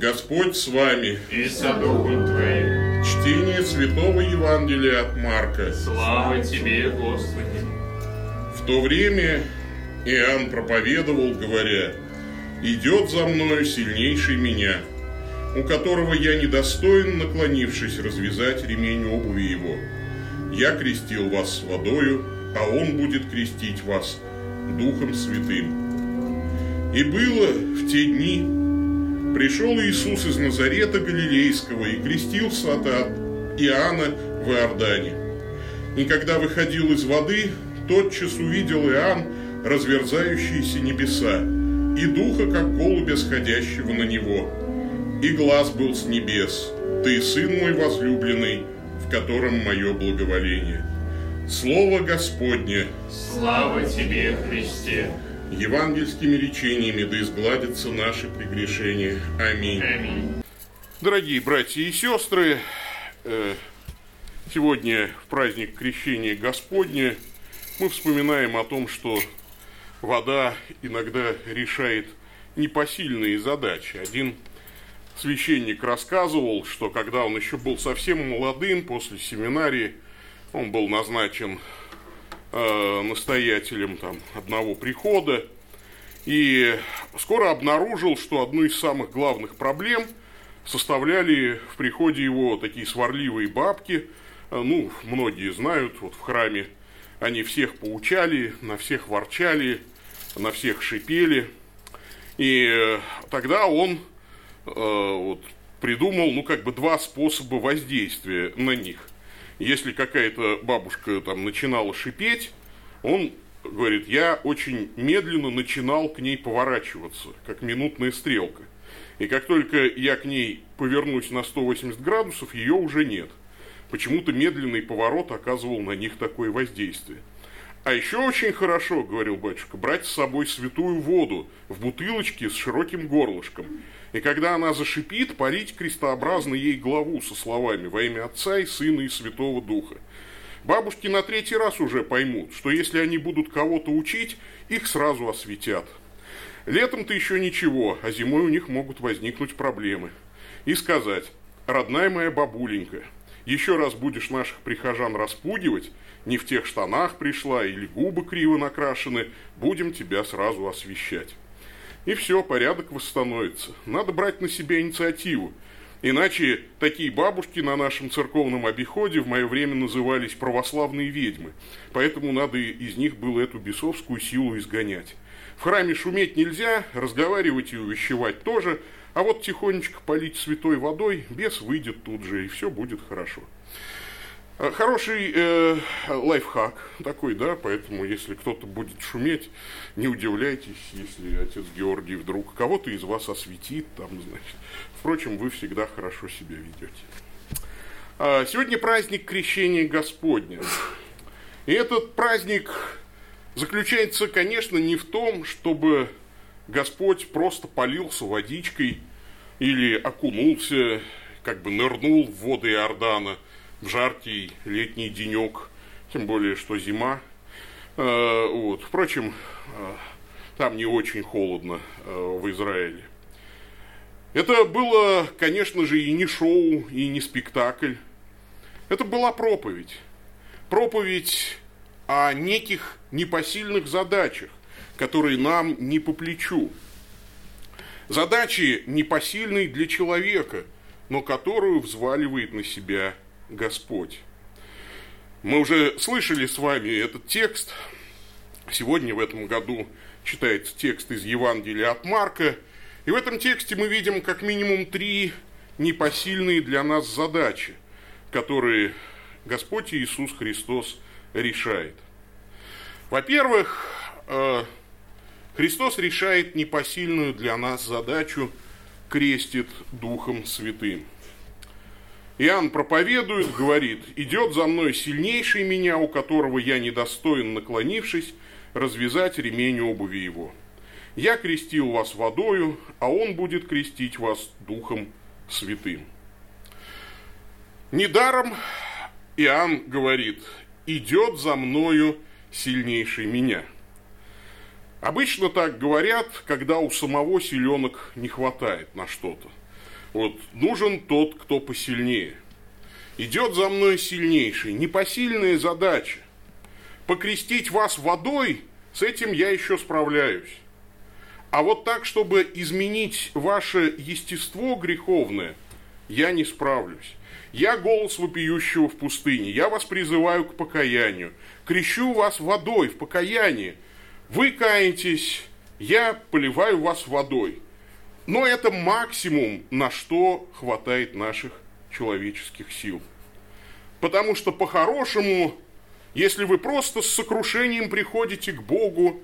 Господь с вами. И со духом твоим. Чтение Святого Евангелия от Марка. Слава тебе, Господи. В то время Иоанн проповедовал, говоря, «Идет за мною сильнейший меня, у которого я недостоин, наклонившись, развязать ремень обуви его. Я крестил вас водою, а он будет крестить вас Духом Святым». И было в те дни, Пришел Иисус из Назарета Галилейского и крестился от Иоанна в Иордане. И когда выходил из воды, тотчас увидел Иоанн разверзающиеся небеса и духа, как голубя, сходящего на него. И глаз был с небес. «Ты, сын мой возлюбленный, в котором мое благоволение». Слово Господне. Слава тебе, Христе евангельскими речениями да изгладятся наши прегрешения. Аминь. Аминь. Дорогие братья и сестры, э, сегодня в праздник Крещения Господня мы вспоминаем о том, что вода иногда решает непосильные задачи. Один священник рассказывал, что когда он еще был совсем молодым, после семинарии, он был назначен э, настоятелем там, одного прихода, и скоро обнаружил, что одну из самых главных проблем составляли в приходе его такие сварливые бабки. Э, ну, многие знают, вот в храме они всех поучали, на всех ворчали, на всех шипели. И э, тогда он э, вот, придумал, ну, как бы два способа воздействия на них если какая-то бабушка там начинала шипеть, он говорит, я очень медленно начинал к ней поворачиваться, как минутная стрелка. И как только я к ней повернусь на 180 градусов, ее уже нет. Почему-то медленный поворот оказывал на них такое воздействие. А еще очень хорошо, говорил батюшка, брать с собой святую воду в бутылочке с широким горлышком. И когда она зашипит, парить крестообразно ей главу со словами «Во имя Отца и Сына и Святого Духа». Бабушки на третий раз уже поймут, что если они будут кого-то учить, их сразу осветят. Летом-то еще ничего, а зимой у них могут возникнуть проблемы. И сказать «Родная моя бабуленька, еще раз будешь наших прихожан распугивать, не в тех штанах пришла или губы криво накрашены, будем тебя сразу освещать». И все, порядок восстановится. Надо брать на себя инициативу. Иначе такие бабушки на нашем церковном обиходе в мое время назывались православные ведьмы. Поэтому надо из них было эту бесовскую силу изгонять. В храме шуметь нельзя, разговаривать и увещевать тоже, а вот тихонечко полить святой водой, бес выйдет тут же, и все будет хорошо. Э, хороший э, лайфхак такой, да, поэтому если кто-то будет шуметь, не удивляйтесь, если отец Георгий вдруг кого-то из вас осветит, там, значит. Впрочем, вы всегда хорошо себя ведете. А, сегодня праздник Крещения Господня. И этот праздник заключается, конечно, не в том, чтобы Господь просто полился водичкой или окунулся, как бы нырнул в воды Иордана – в жаркий летний денек, тем более, что зима. Э, вот. Впрочем, э, там не очень холодно э, в Израиле. Это было, конечно же, и не шоу, и не спектакль. Это была проповедь. Проповедь о неких непосильных задачах, которые нам не по плечу. Задачи непосильные для человека, но которую взваливает на себя Господь. Мы уже слышали с вами этот текст. Сегодня в этом году читается текст из Евангелия от Марка. И в этом тексте мы видим как минимум три непосильные для нас задачи, которые Господь Иисус Христос решает. Во-первых, э, Христос решает непосильную для нас задачу, крестит Духом Святым – Иоанн проповедует, говорит, идет за мной сильнейший меня, у которого я недостоин, наклонившись, развязать ремень обуви его. Я крестил вас водою, а он будет крестить вас Духом Святым. Недаром Иоанн говорит, идет за мною сильнейший меня. Обычно так говорят, когда у самого силенок не хватает на что-то. Вот нужен тот, кто посильнее. Идет за мной сильнейший. Непосильная задача. Покрестить вас водой, с этим я еще справляюсь. А вот так, чтобы изменить ваше естество греховное, я не справлюсь. Я голос вопиющего в пустыне, я вас призываю к покаянию, крещу вас водой в покаянии. Вы каетесь, я поливаю вас водой. Но это максимум, на что хватает наших человеческих сил. Потому что по-хорошему, если вы просто с сокрушением приходите к Богу,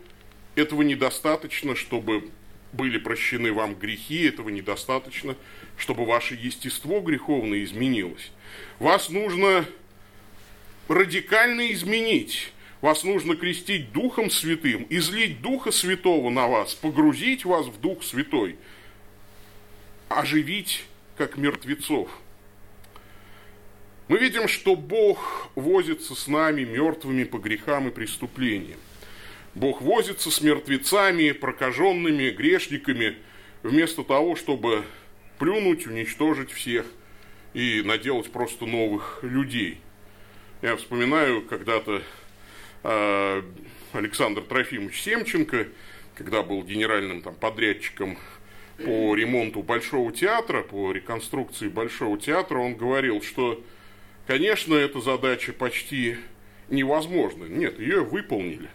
этого недостаточно, чтобы были прощены вам грехи, этого недостаточно, чтобы ваше естество греховное изменилось. Вас нужно радикально изменить. Вас нужно крестить Духом Святым, излить Духа Святого на вас, погрузить вас в Дух Святой, оживить как мертвецов. Мы видим, что Бог возится с нами, мертвыми по грехам и преступлениям. Бог возится с мертвецами, прокаженными, грешниками, вместо того, чтобы плюнуть, уничтожить всех и наделать просто новых людей. Я вспоминаю когда-то э, Александр Трофимович Семченко, когда был генеральным там, подрядчиком по ремонту Большого театра, по реконструкции Большого театра, он говорил, что, конечно, эта задача почти невозможна. Нет, ее выполнили.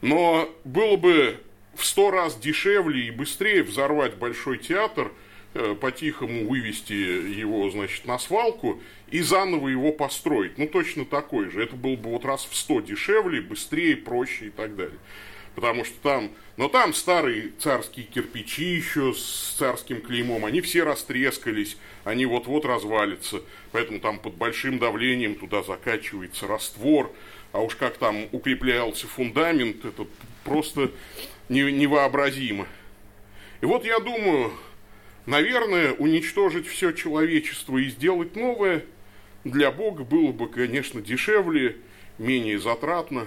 Но было бы в сто раз дешевле и быстрее взорвать Большой театр, э, по-тихому вывести его, значит, на свалку и заново его построить. Ну, точно такой же. Это было бы вот раз в сто дешевле, быстрее, проще и так далее. Потому что там, но там старые царские кирпичи еще с царским клеймом, они все растрескались, они вот-вот развалятся. Поэтому там под большим давлением туда закачивается раствор, а уж как там укреплялся фундамент, это просто невообразимо. И вот я думаю, наверное, уничтожить все человечество и сделать новое для Бога было бы, конечно, дешевле, менее затратно.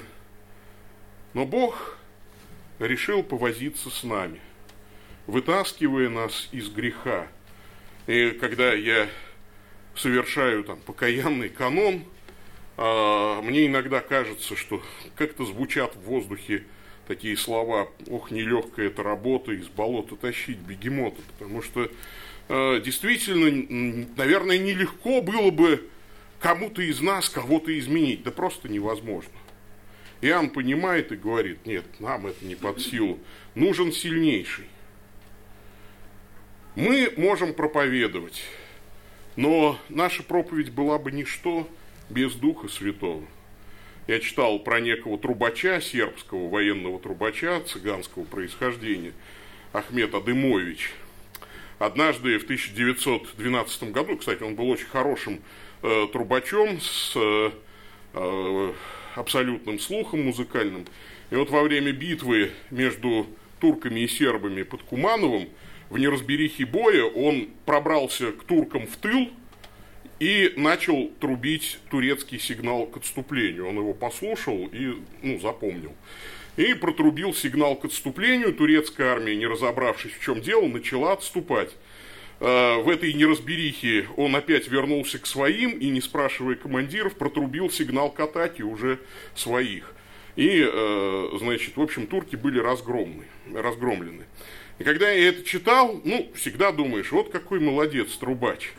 Но Бог решил повозиться с нами, вытаскивая нас из греха. И когда я совершаю там покаянный канон – а, мне иногда кажется, что как-то звучат в воздухе такие слова, ох, нелегкая эта работа, из болота тащить бегемота, потому что а, действительно, наверное, нелегко было бы кому-то из нас кого-то изменить, да просто невозможно. Иоанн понимает и говорит, нет, нам это не под силу, нужен сильнейший. Мы можем проповедовать, но наша проповедь была бы ничто, без Духа Святого. Я читал про некого трубача, сербского военного трубача, цыганского происхождения, Ахмед Адымович. Однажды в 1912 году, кстати, он был очень хорошим э, трубачом с э, э, абсолютным слухом музыкальным. И вот во время битвы между турками и сербами под Кумановым в неразберихе боя он пробрался к туркам в тыл, и начал трубить турецкий сигнал к отступлению. Он его послушал и ну, запомнил. И протрубил сигнал к отступлению. Турецкая армия, не разобравшись в чем дело, начала отступать. Э, в этой неразберихе он опять вернулся к своим и, не спрашивая командиров, протрубил сигнал к атаке уже своих. И, э, значит, в общем, турки были разгромны, разгромлены. И когда я это читал, ну, всегда думаешь, вот какой молодец трубач.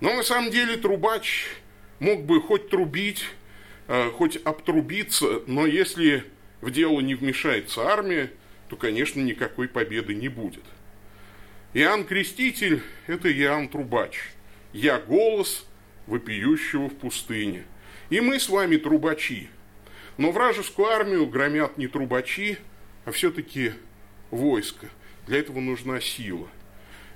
Но на самом деле трубач мог бы хоть трубить, э, хоть обтрубиться, но если в дело не вмешается армия, то, конечно, никакой победы не будет. Иоанн Креститель – это Иоанн Трубач. Я голос вопиющего в пустыне. И мы с вами трубачи. Но вражескую армию громят не трубачи, а все-таки войско. Для этого нужна сила.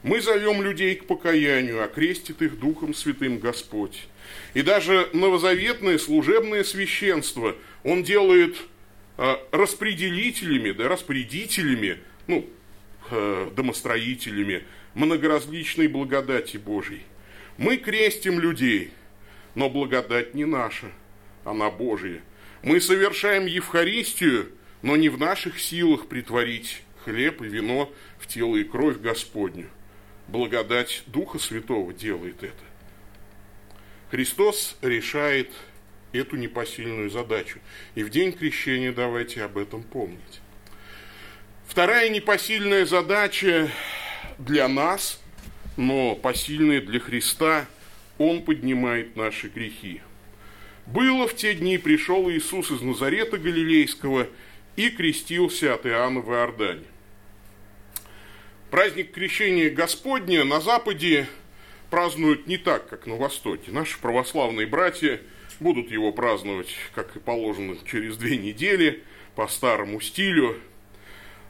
Мы зовем людей к покаянию, окрестит их Духом Святым Господь. И даже новозаветное служебное священство Он делает э, распределителями, да, распорядителями, ну, э, домостроителями многоразличной благодати Божьей. Мы крестим людей, но благодать не наша, она Божья. Мы совершаем Евхаристию, но не в наших силах притворить хлеб и вино в тело и кровь Господню благодать Духа Святого делает это. Христос решает эту непосильную задачу. И в день крещения давайте об этом помнить. Вторая непосильная задача для нас, но посильная для Христа, Он поднимает наши грехи. Было в те дни, пришел Иисус из Назарета Галилейского и крестился от Иоанна в Иордане. Праздник крещения Господня на Западе празднуют не так, как на Востоке. Наши православные братья будут его праздновать, как и положено, через две недели, по старому стилю.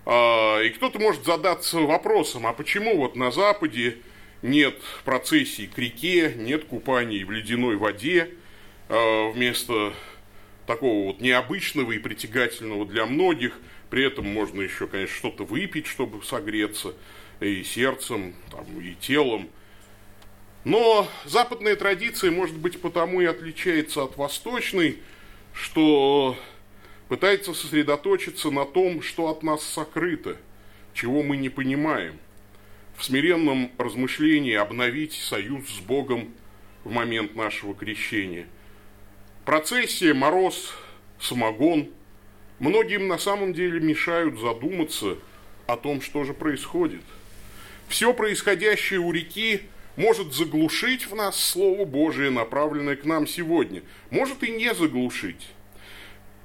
А, и кто-то может задаться вопросом, а почему вот на Западе нет процессий к реке, нет купаний в ледяной воде, а, вместо такого вот необычного и притягательного для многих, при этом можно еще, конечно, что-то выпить, чтобы согреться и сердцем, там, и телом. Но западная традиция, может быть, потому и отличается от восточной, что пытается сосредоточиться на том, что от нас сокрыто, чего мы не понимаем. В смиренном размышлении обновить союз с Богом в момент нашего крещения – Процессия, мороз, самогон многим на самом деле мешают задуматься о том, что же происходит. Все происходящее у реки может заглушить в нас Слово Божие, направленное к нам сегодня. Может и не заглушить.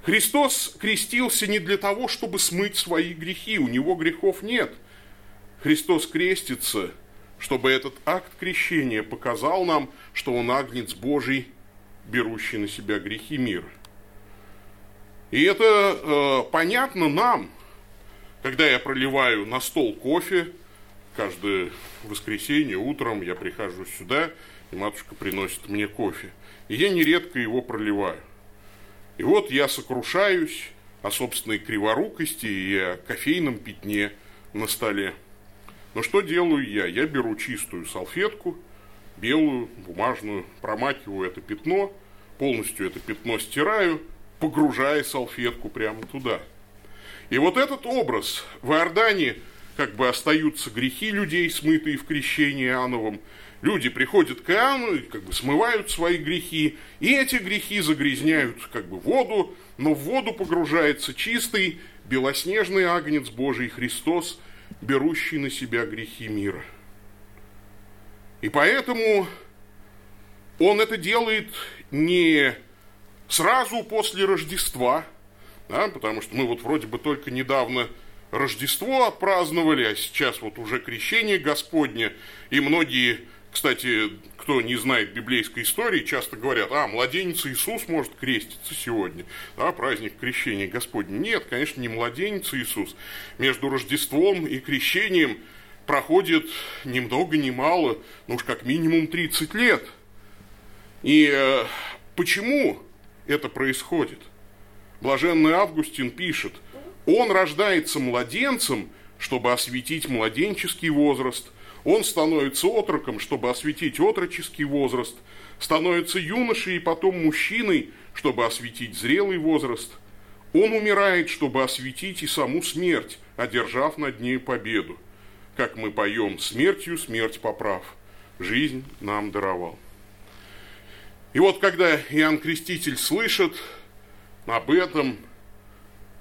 Христос крестился не для того, чтобы смыть свои грехи, у него грехов нет. Христос крестится, чтобы этот акт крещения показал нам, что он агнец Божий берущий на себя грехи мира. И это э, понятно нам, когда я проливаю на стол кофе, каждое воскресенье утром я прихожу сюда, и матушка приносит мне кофе. И я нередко его проливаю. И вот я сокрушаюсь о собственной криворукости и о кофейном пятне на столе. Но что делаю я? Я беру чистую салфетку, белую, бумажную, промакиваю это пятно, полностью это пятно стираю, погружая салфетку прямо туда. И вот этот образ в Иордане как бы остаются грехи людей, смытые в крещении Иоанновом. Люди приходят к Иоанну и как бы смывают свои грехи, и эти грехи загрязняют как бы воду, но в воду погружается чистый белоснежный агнец Божий Христос, берущий на себя грехи мира – и поэтому он это делает не сразу после Рождества, да, потому что мы вот вроде бы только недавно Рождество отпраздновали, а сейчас вот уже крещение Господне, и многие, кстати, кто не знает библейской истории, часто говорят, а, младенец Иисус может креститься сегодня, да, праздник крещения Господня. Нет, конечно, не младенец Иисус. Между Рождеством и крещением – проходит ни много ни мало, ну уж как минимум 30 лет. И э, почему это происходит? Блаженный Августин пишет, он рождается младенцем, чтобы осветить младенческий возраст, он становится отроком, чтобы осветить отроческий возраст, становится юношей и потом мужчиной, чтобы осветить зрелый возраст. Он умирает, чтобы осветить и саму смерть, одержав над ней победу как мы поем, смертью смерть поправ, жизнь нам даровал. И вот когда Иоанн Креститель слышит об этом,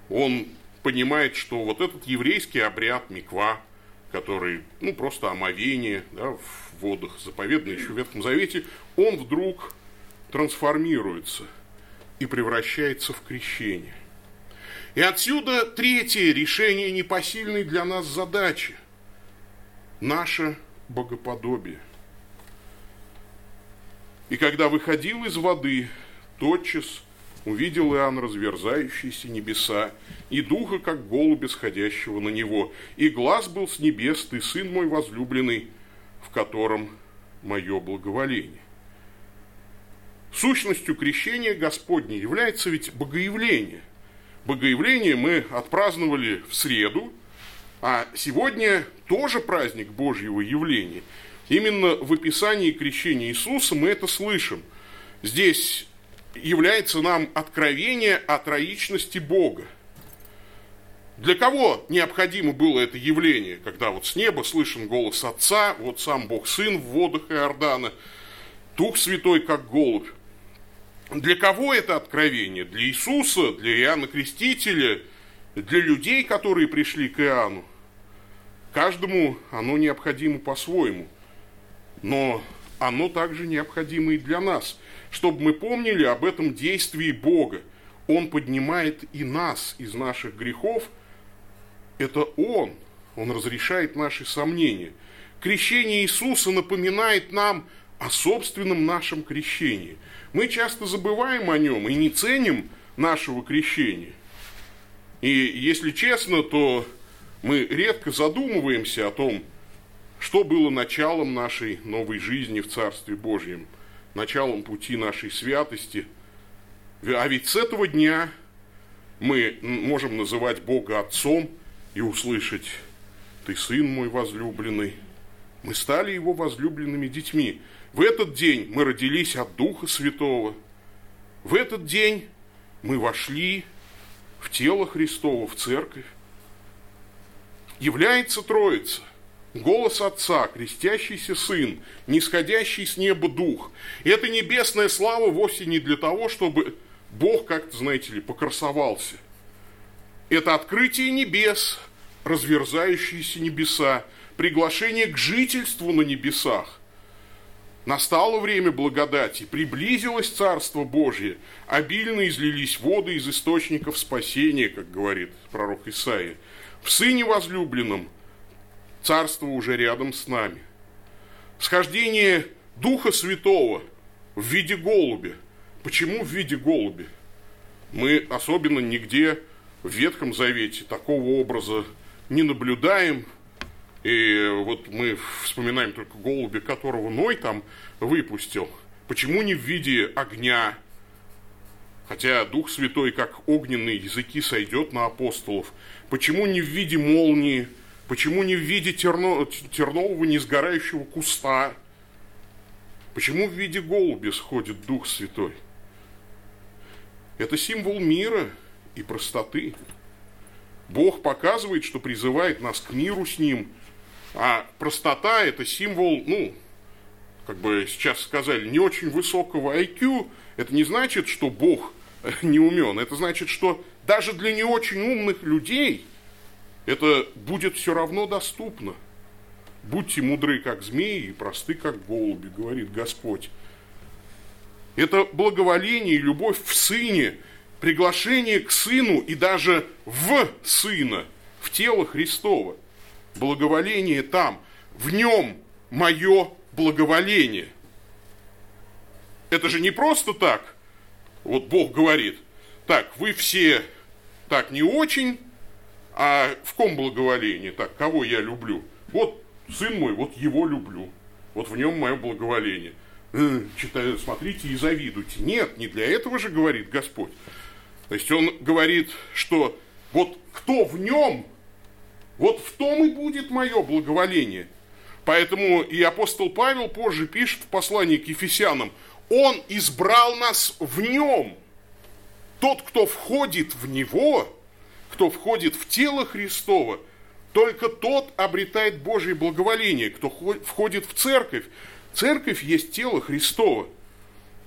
он понимает, что вот этот еврейский обряд миква, который, ну, просто омовение да, в водах, заповедный еще в Ветхом Завете, он вдруг трансформируется и превращается в крещение. И отсюда третье решение непосильной для нас задачи – наше богоподобие. И когда выходил из воды, тотчас увидел Иоанн разверзающиеся небеса, и духа, как голубя, сходящего на него, и глаз был с небес, ты, сын мой возлюбленный, в котором мое благоволение. Сущностью крещения Господня является ведь богоявление. Богоявление мы отпраздновали в среду, а сегодня тоже праздник Божьего явления. Именно в описании крещения Иисуса мы это слышим. Здесь является нам откровение о троичности Бога. Для кого необходимо было это явление, когда вот с неба слышен голос Отца, вот сам Бог Сын в водах Иордана, Дух Святой как голубь? Для кого это откровение? Для Иисуса, для Иоанна Крестителя, для людей, которые пришли к Иоанну? Каждому оно необходимо по-своему. Но оно также необходимо и для нас, чтобы мы помнили об этом действии Бога. Он поднимает и нас из наших грехов. Это Он. Он разрешает наши сомнения. Крещение Иисуса напоминает нам о собственном нашем крещении. Мы часто забываем о нем и не ценим нашего крещения. И если честно, то мы редко задумываемся о том, что было началом нашей новой жизни в Царстве Божьем, началом пути нашей святости. А ведь с этого дня мы можем называть Бога Отцом и услышать «Ты Сын мой возлюбленный». Мы стали Его возлюбленными детьми. В этот день мы родились от Духа Святого. В этот день мы вошли в тело Христово, в церковь является Троица. Голос Отца, крестящийся Сын, нисходящий с неба Дух. И эта небесная слава вовсе не для того, чтобы Бог как-то, знаете ли, покрасовался. Это открытие небес, разверзающиеся небеса, приглашение к жительству на небесах. Настало время благодати, приблизилось Царство Божье, обильно излились воды из источников спасения, как говорит пророк Исаия в Сыне возлюбленном Царство уже рядом с нами. Схождение Духа Святого в виде голубя. Почему в виде голубя? Мы особенно нигде в Ветхом Завете такого образа не наблюдаем. И вот мы вспоминаем только голубя, которого Ной там выпустил. Почему не в виде огня, Хотя Дух Святой, как огненные языки, сойдет на апостолов. Почему не в виде молнии? Почему не в виде терно, тернового несгорающего куста? Почему в виде голубя сходит Дух Святой? Это символ мира и простоты. Бог показывает, что призывает нас к миру с Ним, а простота – это символ, ну, как бы сейчас сказали, не очень высокого IQ. Это не значит, что Бог не умен. Это значит, что даже для не очень умных людей это будет все равно доступно. Будьте мудры, как змеи, и просты, как голуби, говорит Господь. Это благоволение и любовь в Сыне, приглашение к Сыну и даже в Сына, в тело Христова. Благоволение там, в нем мое благоволение. Это же не просто так – вот Бог говорит, так, вы все так не очень, а в ком благоволение? Так, кого я люблю? Вот сын мой, вот его люблю. Вот в нем мое благоволение. Э, читаю, смотрите и завидуйте. Нет, не для этого же говорит Господь. То есть он говорит, что вот кто в нем, вот в том и будет мое благоволение. Поэтому и апостол Павел позже пишет в послании к Ефесянам, он избрал нас в нем. Тот, кто входит в него, кто входит в тело Христова, только тот обретает Божье благоволение, кто входит в церковь. Церковь есть тело Христова.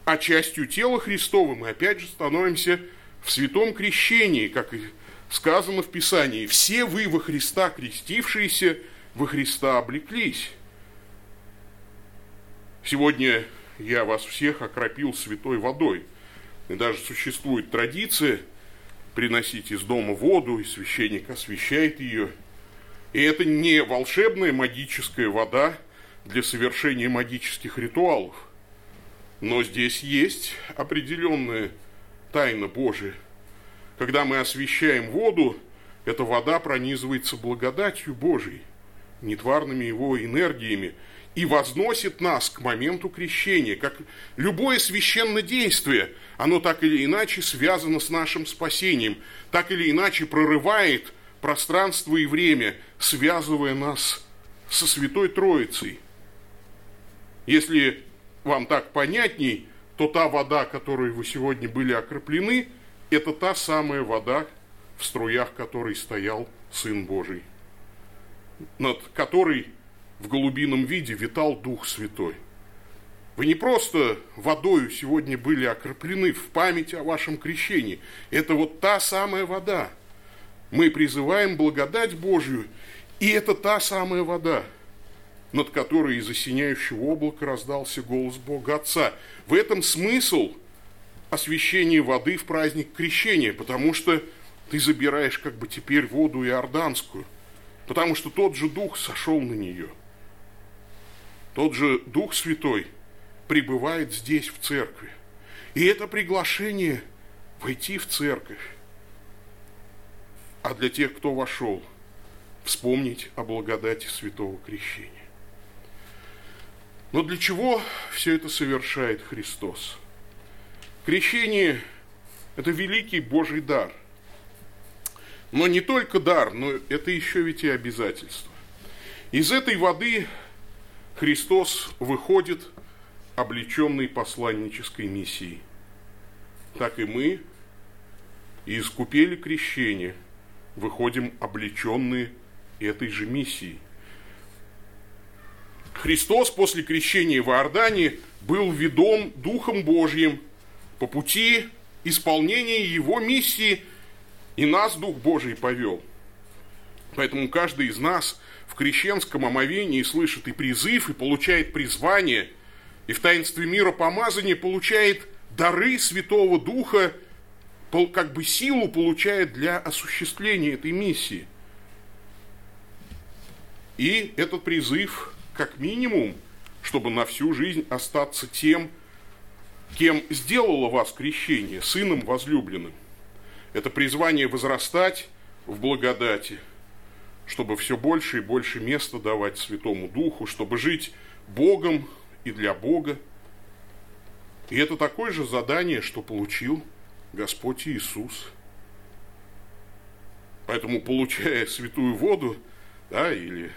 А частью тела Христова мы опять же становимся в святом крещении, как и сказано в Писании. Все вы во Христа крестившиеся, во Христа облеклись. Сегодня я вас всех окропил святой водой. И даже существует традиция приносить из дома воду, и священник освещает ее. И это не волшебная магическая вода для совершения магических ритуалов. Но здесь есть определенная тайна Божия. Когда мы освещаем воду, эта вода пронизывается благодатью Божией, нетварными его энергиями, и возносит нас к моменту крещения. Как любое священное действие, оно так или иначе связано с нашим спасением, так или иначе прорывает пространство и время, связывая нас со Святой Троицей. Если вам так понятней, то та вода, которой вы сегодня были окроплены, это та самая вода, в струях которой стоял Сын Божий, над которой в голубином виде витал Дух Святой. Вы не просто водою сегодня были окроплены в память о вашем крещении. Это вот та самая вода. Мы призываем благодать Божью, и это та самая вода, над которой из осеняющего облака раздался голос Бога Отца. В этом смысл освящения воды в праздник крещения, потому что ты забираешь как бы теперь воду иорданскую, потому что тот же Дух сошел на нее – тот же Дух Святой пребывает здесь, в церкви. И это приглашение войти в церковь. А для тех, кто вошел, вспомнить о благодати Святого Крещения. Но для чего все это совершает Христос? Крещение – это великий Божий дар. Но не только дар, но это еще ведь и обязательство. Из этой воды Христос выходит облеченный посланнической миссией. Так и мы из купели крещения выходим облеченные этой же миссией. Христос после крещения в Иордане был ведом Духом Божьим по пути исполнения Его миссии, и нас Дух Божий повел. Поэтому каждый из нас в крещенском омовении слышит и призыв, и получает призвание, и в таинстве мира помазания получает дары Святого Духа, как бы силу получает для осуществления этой миссии. И этот призыв, как минимум, чтобы на всю жизнь остаться тем, кем сделало вас крещение, сыном возлюбленным. Это призвание возрастать в благодати – чтобы все больше и больше места давать Святому Духу, чтобы жить Богом и для Бога. И это такое же задание, что получил Господь Иисус. Поэтому, получая святую воду, да, или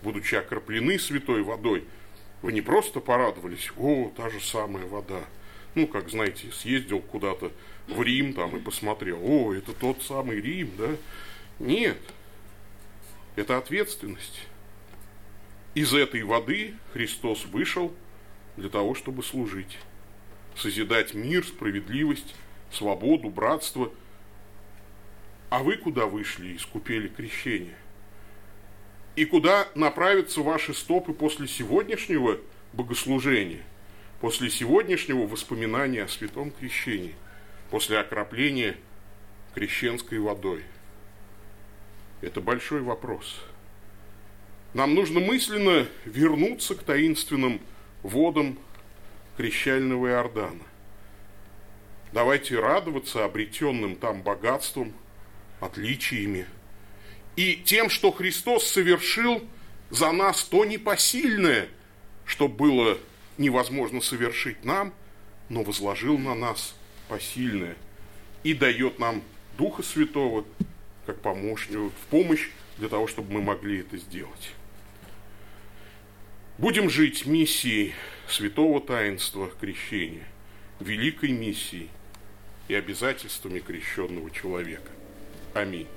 будучи окроплены святой водой, вы не просто порадовались, о, та же самая вода. Ну, как, знаете, съездил куда-то в Рим там и посмотрел, о, это тот самый Рим, да? Нет, это ответственность. Из этой воды Христос вышел для того, чтобы служить, созидать мир, справедливость, свободу, братство. А вы куда вышли и искупели крещение? И куда направятся ваши стопы после сегодняшнего богослужения, после сегодняшнего воспоминания о святом крещении, после окропления крещенской водой? Это большой вопрос. Нам нужно мысленно вернуться к таинственным водам крещального Иордана. Давайте радоваться обретенным там богатством, отличиями и тем, что Христос совершил за нас то непосильное, что было невозможно совершить нам, но возложил на нас посильное и дает нам Духа Святого – как помощник, в помощь для того, чтобы мы могли это сделать. Будем жить миссией святого таинства крещения, великой миссией и обязательствами крещенного человека. Аминь.